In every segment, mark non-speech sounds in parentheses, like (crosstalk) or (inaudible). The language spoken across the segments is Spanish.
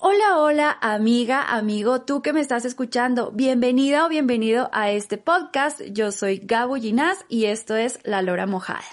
Hola, hola, amiga, amigo, tú que me estás escuchando, bienvenida o bienvenido a este podcast. Yo soy Gabo Ginás y esto es La Lora Mojada.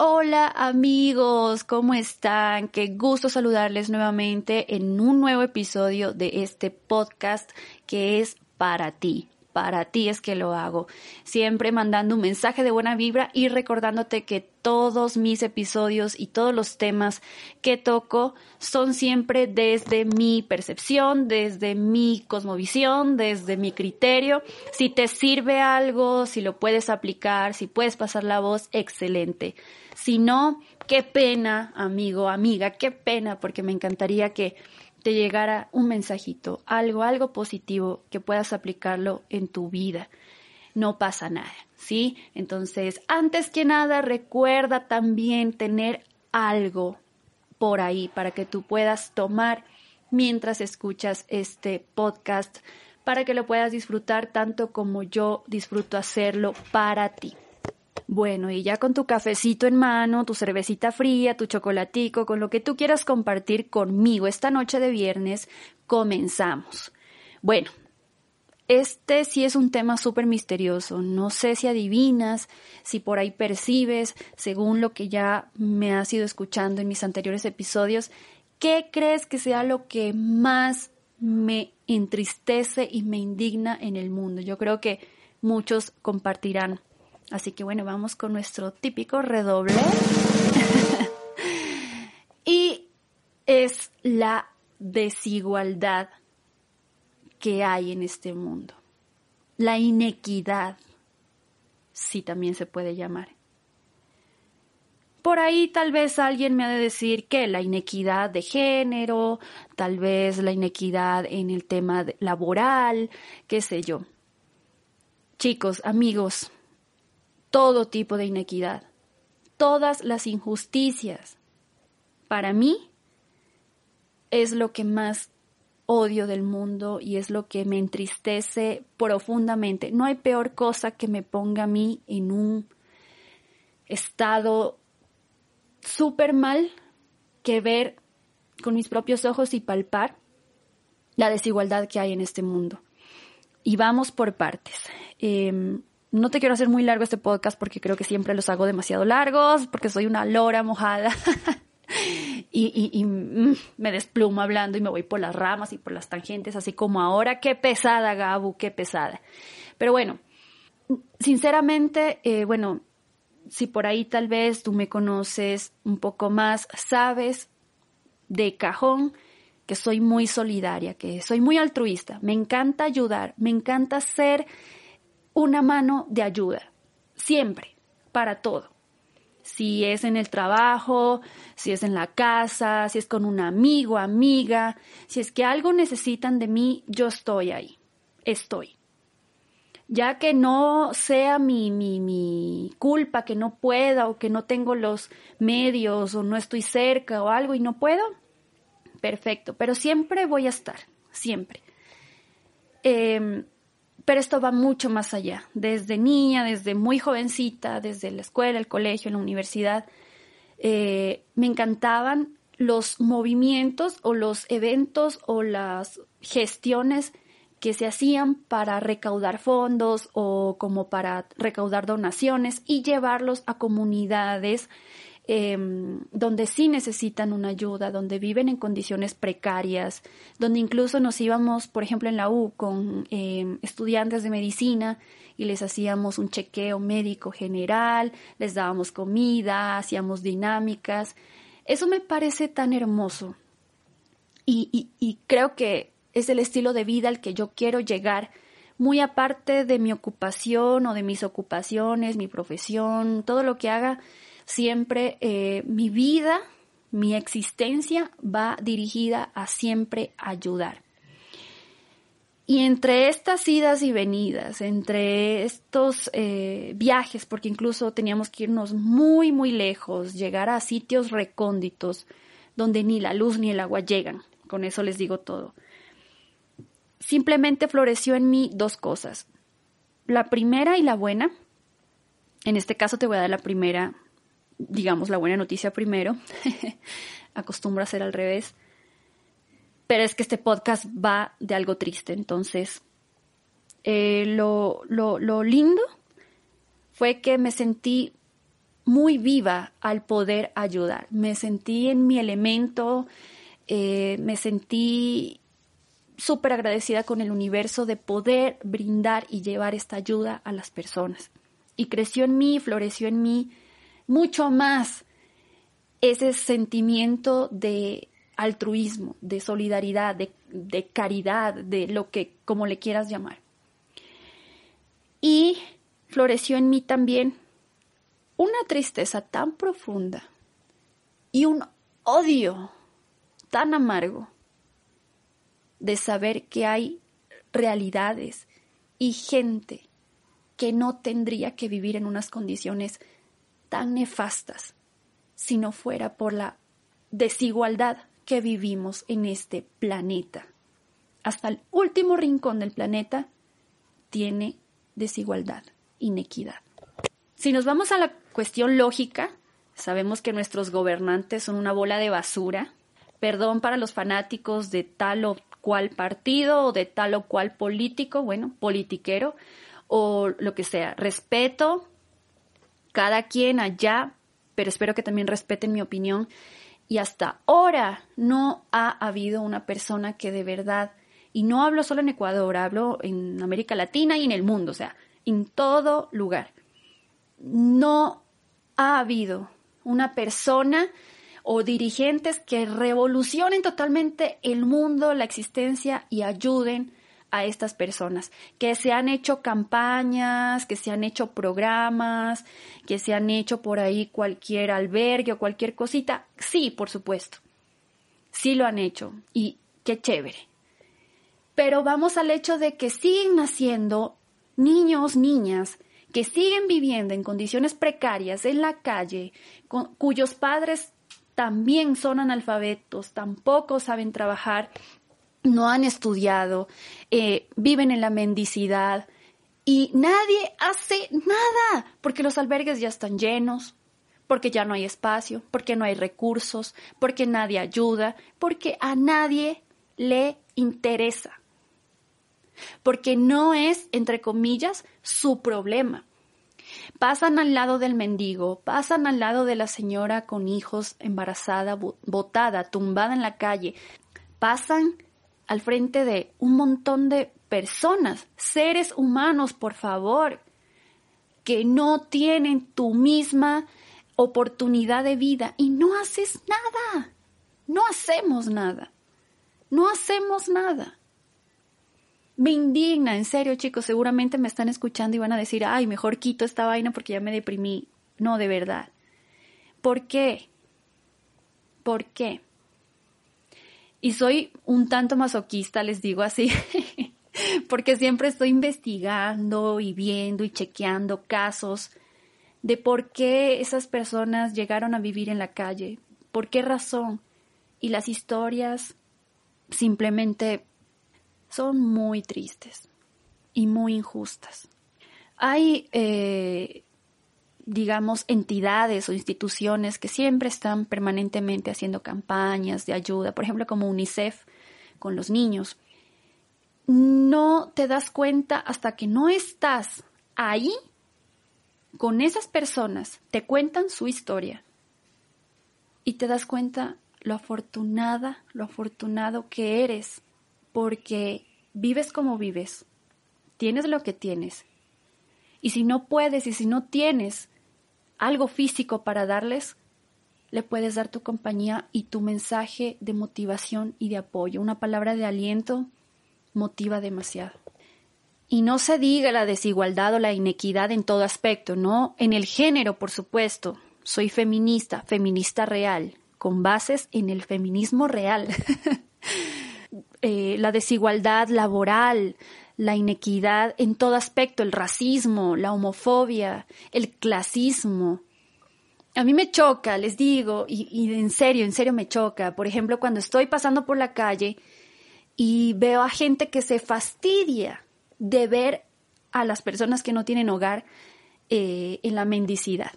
Hola amigos, ¿cómo están? Qué gusto saludarles nuevamente en un nuevo episodio de este podcast que es para ti. Para ti es que lo hago. Siempre mandando un mensaje de buena vibra y recordándote que todos mis episodios y todos los temas que toco son siempre desde mi percepción, desde mi cosmovisión, desde mi criterio. Si te sirve algo, si lo puedes aplicar, si puedes pasar la voz, excelente. Si no, qué pena, amigo, amiga, qué pena, porque me encantaría que te llegara un mensajito, algo, algo positivo que puedas aplicarlo en tu vida. No pasa nada, ¿sí? Entonces, antes que nada, recuerda también tener algo por ahí para que tú puedas tomar mientras escuchas este podcast, para que lo puedas disfrutar tanto como yo disfruto hacerlo para ti. Bueno, y ya con tu cafecito en mano, tu cervecita fría, tu chocolatico, con lo que tú quieras compartir conmigo esta noche de viernes, comenzamos. Bueno, este sí es un tema súper misterioso. No sé si adivinas, si por ahí percibes, según lo que ya me has ido escuchando en mis anteriores episodios, ¿qué crees que sea lo que más me entristece y me indigna en el mundo? Yo creo que muchos compartirán Así que bueno, vamos con nuestro típico redoble. (laughs) y es la desigualdad que hay en este mundo. La inequidad, sí también se puede llamar. Por ahí tal vez alguien me ha de decir que la inequidad de género, tal vez la inequidad en el tema laboral, qué sé yo. Chicos, amigos, todo tipo de inequidad, todas las injusticias. Para mí es lo que más odio del mundo y es lo que me entristece profundamente. No hay peor cosa que me ponga a mí en un estado súper mal que ver con mis propios ojos y palpar la desigualdad que hay en este mundo. Y vamos por partes. Em, no te quiero hacer muy largo este podcast porque creo que siempre los hago demasiado largos, porque soy una lora mojada. (laughs) y, mm, me desplumo hablando y me voy por las ramas y por las tangentes, así como ahora. Qué pesada, Gabu, qué pesada. Pero bueno, sinceramente, eh, bueno, si por ahí tal vez tú me conoces un poco más, sabes de cajón que soy muy solidaria, que soy muy altruista, me encanta ayudar, me encanta ser una mano de ayuda, siempre, para todo. Si es en el trabajo, si es en la casa, si es con un amigo, amiga, si es que algo necesitan de mí, yo estoy ahí, estoy. Ya que no sea mi, mi, mi culpa que no pueda o que no tengo los medios o no estoy cerca o algo y no puedo, perfecto, pero siempre voy a estar, siempre. Eh, pero esto va mucho más allá. Desde niña, desde muy jovencita, desde la escuela, el colegio, la universidad, eh, me encantaban los movimientos o los eventos o las gestiones que se hacían para recaudar fondos o como para recaudar donaciones y llevarlos a comunidades Em, donde sí necesitan una ayuda, donde viven en condiciones precarias, donde incluso nos íbamos, por ejemplo, en la U con em, estudiantes de medicina y les hacíamos un chequeo médico general, les dábamos comida, hacíamos dinámicas. Eso me parece tan hermoso y, y creo que es el estilo de vida al que yo quiero llegar muy aparte de mi ocupación o de mis ocupaciones, mi profesión, todo lo que haga, Siempre eh, mi vida, mi existencia va dirigida a siempre ayudar. Y entre estas idas y venidas, entre estos eh, viajes, porque incluso teníamos que irnos muy, muy lejos, llegar a sitios recónditos donde ni la luz ni el agua llegan, con eso les digo todo. simplemente floreció en mí dos cosas. La primera y la buena. En este caso te voy a dar la primera, digamos, la buena noticia primero. (laughs) Acostumbro a hacer al revés. Pero es que este podcast va de algo triste. Entonces, eh, lo, lo, lo lindo fue que me sentí muy viva al poder ayudar. Me sentí en mi elemento, eh, me sentí súper agradecida con el universo de poder brindar y llevar esta ayuda a las personas. Y creció en mí, floreció en mí mucho más ese sentimiento de altruismo, de solidaridad, de, caridad, de lo que, como le quieras llamar. Y floreció en mí también una tristeza tan profunda y un odio tan amargo de saber que hay realidades y gente que no tendría que vivir en unas condiciones tan nefastas si no fuera por la desigualdad que vivimos en este planeta. Hasta el último rincón del planeta tiene desigualdad, inequidad. Si nos vamos a la cuestión lógica, sabemos que nuestros gobernantes son una bola de basura. Perdón para los fanáticos de tal o cual partido o de tal o cual político, bueno, politiquero o lo que sea. Respeto cada quien allá, pero espero que también respeten mi opinión. Y hasta ahora no ha habido una persona que de verdad, y no hablo solo en Ecuador, hablo en América Latina y en el mundo, o sea, en todo lugar. No ha habido una persona o dirigentes que revolucionen totalmente el mundo, la existencia y ayuden a estas personas, que se han hecho campañas, que se han hecho programas, que se han hecho por ahí cualquier albergue o cualquier cosita. Sí, por supuesto. Sí lo han hecho y qué chévere. Pero vamos al hecho de que siguen naciendo niños, niñas, que siguen viviendo en condiciones precarias en la calle, cuyos padres también son analfabetos, tampoco saben trabajar, no han estudiado, eh, viven en la mendicidad y nadie hace nada porque los albergues ya están llenos, porque ya no hay espacio, porque no hay recursos, porque nadie ayuda, porque a nadie le interesa porque no es, entre comillas, su problema. Pasan al lado del mendigo, pasan al lado de la señora con hijos, embarazada, botada, tumbada en la calle, pasan al frente de un montón de personas, seres humanos, por favor, que no tienen tu misma oportunidad de vida y no haces nada, no hacemos nada, no hacemos nada. Me indigna, en serio chicos, seguramente me están escuchando y van a decir, ay, mejor quito esta vaina porque ya me deprimí. No, de verdad. ¿Por qué? ¿Por qué? Y soy un tanto masoquista, les digo así, (laughs) porque siempre estoy investigando y viendo y chequeando casos de por qué esas personas llegaron a vivir en la calle, por qué razón. Y las historias simplemente son muy tristes y muy injustas. Hay, eh, digamos, entidades o instituciones que siempre están permanentemente haciendo campañas de ayuda, por ejemplo, como UNICEF con los niños. No te das cuenta hasta que no estás ahí con esas personas, te cuentan su historia y te das cuenta lo afortunada, lo afortunado que eres porque vives como vives, tienes lo que tienes. Y si no puedes y si no tienes algo físico para darles, le puedes dar tu compañía y tu mensaje de motivación y de apoyo. Una palabra de aliento motiva demasiado. Y no se diga la desigualdad o la inequidad en todo aspecto, ¿no? En el género, por supuesto. Soy feminista, feminista real, con bases en el feminismo real. (laughs) Eh, la desigualdad laboral, la inequidad en todo aspecto, el racismo, la homofobia, el clasismo. A mí me choca, les digo, y, en serio, en serio me choca. Por ejemplo, cuando estoy pasando por la calle y veo a gente que se fastidia de ver a las personas que no tienen hogar eh, en la mendicidad.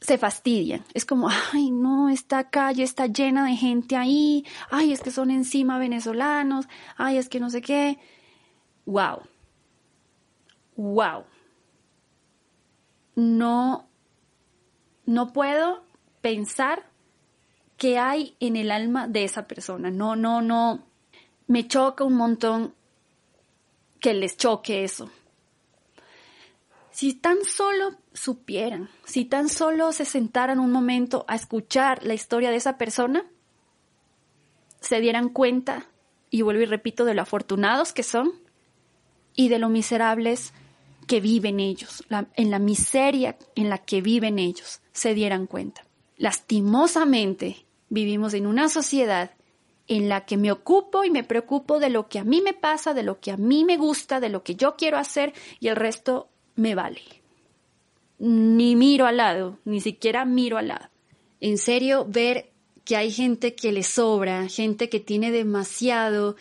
Se fastidian. Es como, ay, no, esta calle está llena de gente ahí. Ay, es que son encima venezolanos. Ay, es que no sé qué. Wow. Wow. No, no puedo pensar qué hay en el alma de esa persona. No, no, no. Me choca un montón que les choque eso. Si tan solo supieran, si tan solo se sentaran un momento a escuchar la historia de esa persona, se dieran cuenta, y vuelvo y repito, de lo afortunados que son y de lo miserables que viven ellos, en la miseria en la que viven ellos, se dieran cuenta. Lastimosamente, vivimos en una sociedad en la que me ocupo y me preocupo de lo que a mí me pasa, de lo que a mí me gusta, de lo que yo quiero hacer y el resto me vale. Ni miro al lado, ni siquiera miro al lado. En serio, ver que hay gente que le sobra, gente que tiene demasiado,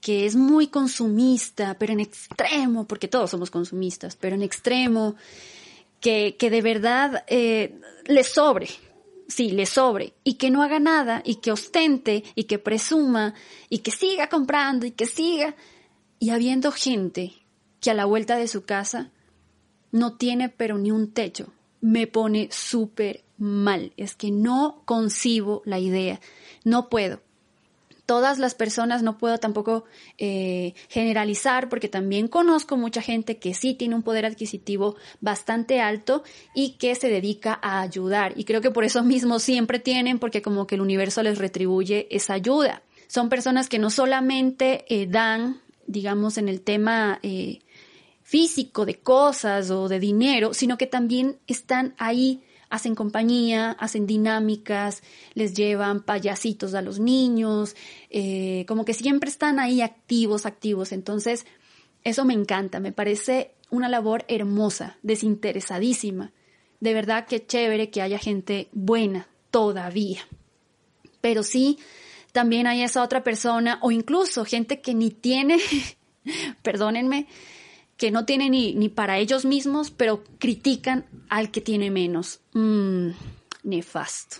que es muy consumista, pero en extremo, porque todos somos consumistas, pero en extremo, que, que de verdad eh, le sobre, sí, le sobre, y que no haga nada, y que ostente, y que presuma, y que siga comprando, y que siga, y habiendo gente que a la vuelta de su casa no tiene pero ni un techo, me pone súper mal. Es que no concibo la idea, no puedo todas las personas, no puedo tampoco eh, generalizar porque también conozco mucha gente que sí tiene un poder adquisitivo bastante alto y que se dedica a ayudar. Y creo que por eso mismo siempre tienen porque como que el universo les retribuye esa ayuda. Son personas que no solamente eh, dan, digamos, en el tema eh, físico de cosas o de dinero, sino que también están ahí hacen compañía, hacen dinámicas, les llevan payasitos a los niños, eh, como que siempre están ahí activos, activos. Entonces, eso me encanta, me parece una labor hermosa, desinteresadísima. De verdad que chévere que haya gente buena todavía. Pero sí, también hay esa otra persona o incluso gente que ni tiene, (laughs) perdónenme, que no tiene ni, ni para ellos mismos, pero critican al que tiene menos. Mmm, nefasto.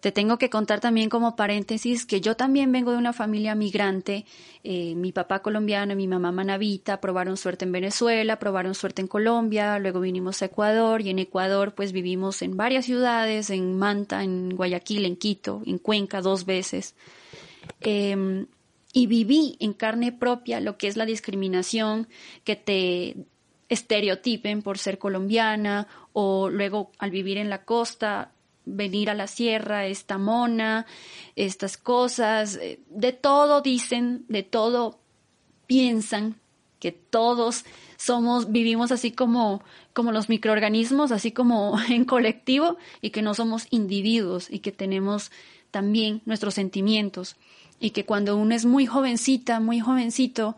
Te tengo que contar también como paréntesis que yo también vengo de una familia migrante. Eh, mi papá colombiano y mi mamá manavita probaron suerte en Venezuela, probaron suerte en Colombia, luego vinimos a Ecuador y en Ecuador pues vivimos en varias ciudades, en Manta, en Guayaquil, en Quito, en Cuenca dos veces. Em, y viví en carne propia lo que es la discriminación, que te estereotipen por ser colombiana o luego al vivir en la costa venir a la sierra, esta mona, estas cosas, eh, de todo dicen, de todo piensan que todos somos, vivimos así como, como los microorganismos, así como (laughs) en colectivo, y que no somos individuos y que tenemos también nuestros sentimientos y que cuando uno es muy jovencita, muy jovencito,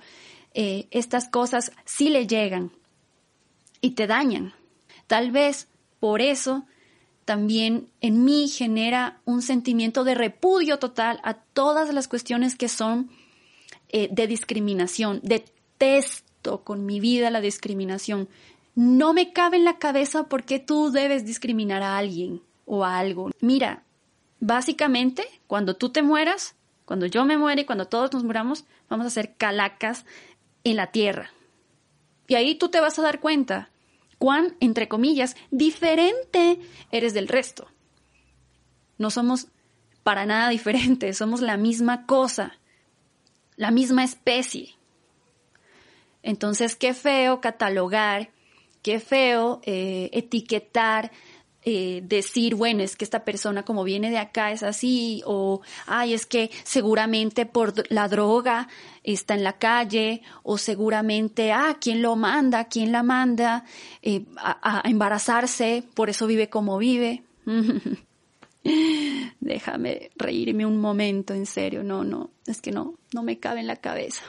eh, estas cosas sí le llegan y te dañan. Tal vez por eso también en mí genera un sentimiento de repudio total a todas las cuestiones que son eh, de discriminación. Detesto con mi vida la discriminación. No me cabe en la cabeza por qué tú debes discriminar a alguien o a algo. Mira, básicamente, cuando tú te mueras, cuando yo me muere y cuando todos nos muramos, vamos a ser calacas en la tierra. Y ahí tú te vas a dar cuenta cuán, entre comillas, diferente eres del resto. No somos para nada diferentes, (laughs) somos la misma cosa, la misma especie. Entonces, qué feo catalogar, qué feo eh, etiquetar eh, decir, bueno, es que esta persona como viene de acá es así, o, ay, es que seguramente por la droga está en la calle, o seguramente, ah, ¿quién lo manda? ¿Quién la manda eh, a, a embarazarse? Por eso vive como vive. (laughs) Déjame reírme un momento, en serio, no, no, es que no, no me cabe en la cabeza,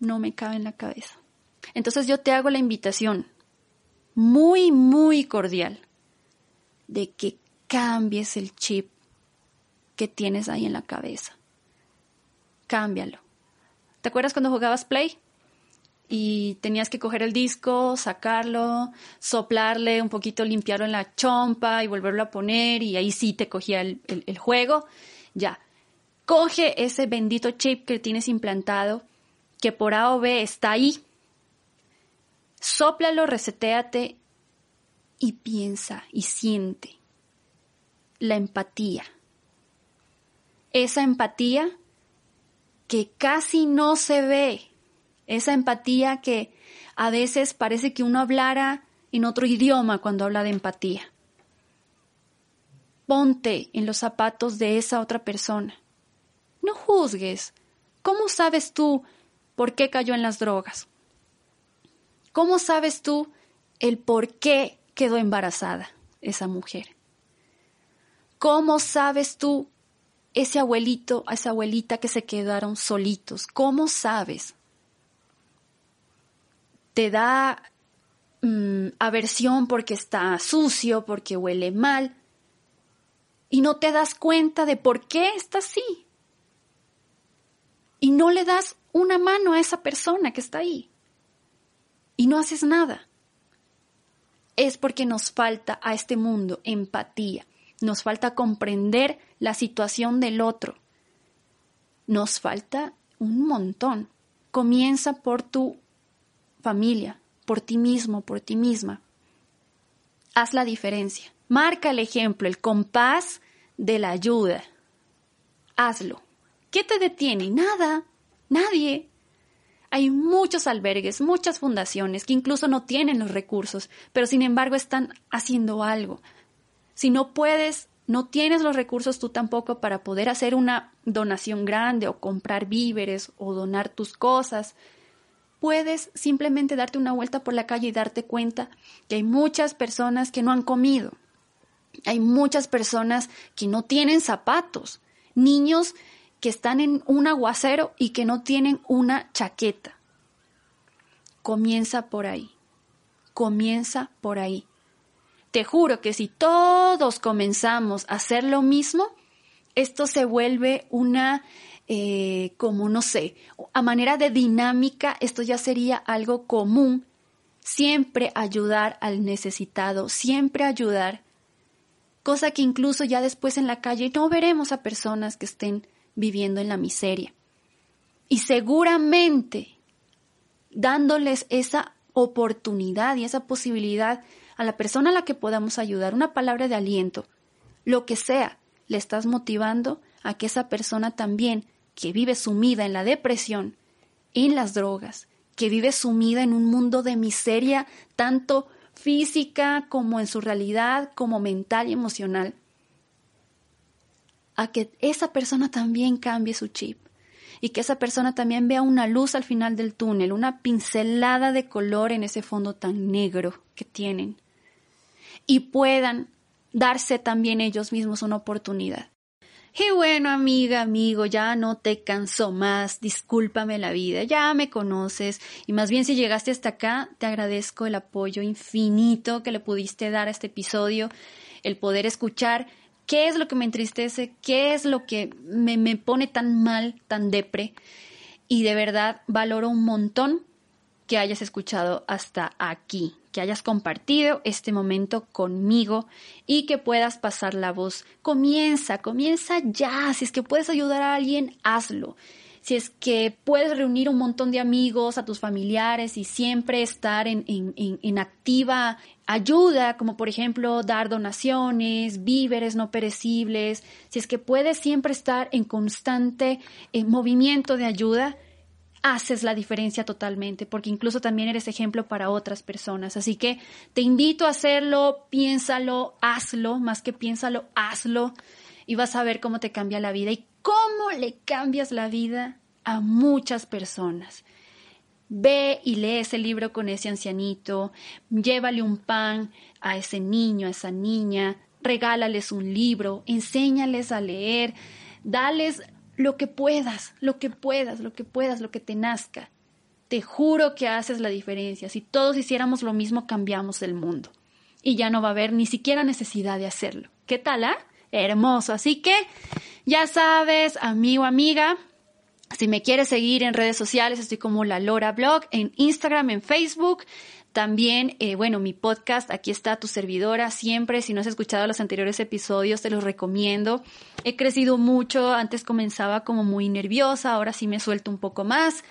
no me cabe en la cabeza. Entonces yo te hago la invitación, muy, muy cordial de que cambies el chip que tienes ahí en la cabeza. cámbialo. ¿Te acuerdas cuando jugabas Play? Y tenías que coger el disco, sacarlo, soplarle un poquito, limpiarlo en la chompa y volverlo a poner y ahí sí te cogía el, el juego. Ya. Coge ese bendito chip que tienes implantado, que por A o B está ahí. Sóplalo, resetéate y piensa y siente la empatía. Esa empatía que casi no se ve, esa empatía que a veces parece que uno hablara en otro idioma cuando habla de empatía. Ponte en los zapatos de esa otra persona. No juzgues. ¿Cómo sabes tú por qué cayó en las drogas? ¿Cómo sabes tú el por qué quedó embarazada esa mujer? ¿Cómo sabes tú ese abuelito, a esa abuelita que se quedaron solitos? ¿Cómo sabes? ¿Te da mm, aversión porque está sucio, porque huele mal? Y no te das cuenta de por qué está así. Y no le das una mano a esa persona que está ahí. Y no haces nada. Es porque nos falta a este mundo empatía nos falta comprender la situación del otro. Nos falta un montón. Comienza por tu familia, por ti mismo, por ti misma. Haz la diferencia. Marca el ejemplo, el compás de la ayuda. Hazlo. ¿Qué te detiene? Nada. Nadie. Hay muchos albergues, muchas fundaciones que incluso no tienen los recursos, pero sin embargo están haciendo algo. Si no puedes, no tienes los recursos tú tampoco para poder hacer una donación grande o comprar víveres o donar tus cosas, puedes simplemente darte una vuelta por la calle y darte cuenta que hay muchas personas que no han comido. Hay muchas personas que no tienen zapatos, niños que están en un aguacero y que no tienen una chaqueta. Comienza por ahí. Comienza por ahí. Te juro que si todos comenzamos a hacer lo mismo, esto se vuelve una, eh, como no sé, a manera de dinámica, esto ya sería algo común. Siempre ayudar al necesitado, siempre ayudar. Cosa que incluso ya después en la calle no veremos a personas que estén viviendo en la miseria. Y seguramente dándoles esa oportunidad y esa posibilidad a la persona a la que podamos ayudar, una palabra de aliento, lo que sea, le estás motivando a que esa persona también, que vive sumida en la depresión, en las drogas, que vive sumida en un mundo de miseria, tanto física como en su realidad, como mental y emocional, a que esa persona también cambie su chip y que esa persona también vea una luz al final del túnel, una pincelada de color en ese fondo tan negro que tienen y puedan darse también ellos mismos una oportunidad. Y bueno, amiga, amigo, ya no te canso más, discúlpame la vida, ya me conoces y más bien si llegaste hasta acá, te agradezco el apoyo infinito que le pudiste dar a este episodio, el poder escuchar qué es lo que me entristece, qué es lo que me, me pone tan mal, tan depre y de verdad valoro un montón que hayas escuchado hasta aquí que hayas compartido este momento conmigo y que puedas pasar la voz. Comienza, comienza ya. Si es que puedes ayudar a alguien, hazlo. Si es que puedes reunir un montón de amigos, a tus familiares y siempre estar en, en, activa ayuda, como por ejemplo dar donaciones, víveres no perecibles, si es que puedes siempre estar en constante eh, movimiento de ayuda, haces la diferencia totalmente, porque incluso también eres ejemplo para otras personas. Así que te invito a hacerlo, piénsalo, hazlo, más que piénsalo, hazlo, y vas a ver cómo te cambia la vida cómo le cambias la vida a muchas personas. Ve y lee ese libro con ese ancianito, llévale un pan a ese niño, a esa niña, regálales un libro, enséñales a leer, dales lo que puedas, lo que puedas, lo que puedas, lo que te nazca. Te juro que haces la diferencia. Si todos hiciéramos lo mismo, cambiamos el mundo. Y ya no va a haber ni siquiera necesidad de hacerlo. ¿Qué tal, ah? Hermoso. Así que, ya sabes, amigo, amiga, Si me quieres seguir en redes sociales, estoy como la Lora Blog, en Instagram, en Facebook. También, eh, bueno, mi podcast, aquí está tu servidora siempre. Si no has escuchado los anteriores episodios, te los recomiendo. He crecido mucho, antes comenzaba como muy nerviosa, ahora sí me suelto un poco más.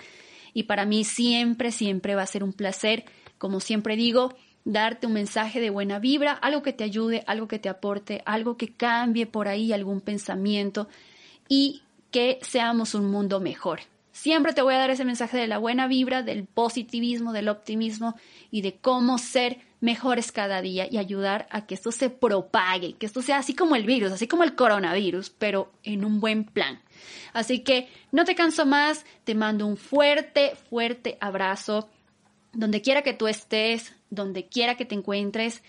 Y para mí siempre, siempre va a ser un placer, como siempre digo, darte un mensaje de buena vibra, algo que te ayude, algo que te aporte, algo que cambie por ahí algún pensamiento y que seamos un mundo mejor. Siempre te voy a dar ese mensaje de la buena vibra, del positivismo, del optimismo y de cómo ser mejores cada día y ayudar a que esto se propague, que esto sea así como el virus, así como el coronavirus, pero en un buen plan. Así que no te canso más, te mando un fuerte, fuerte abrazo, donde quiera que tú estés, donde quiera que te encuentres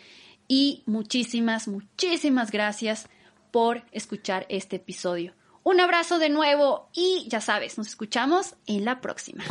y muchísimas, muchísimas gracias por escuchar este episodio. Un abrazo de nuevo y ya sabes, nos escuchamos en la próxima.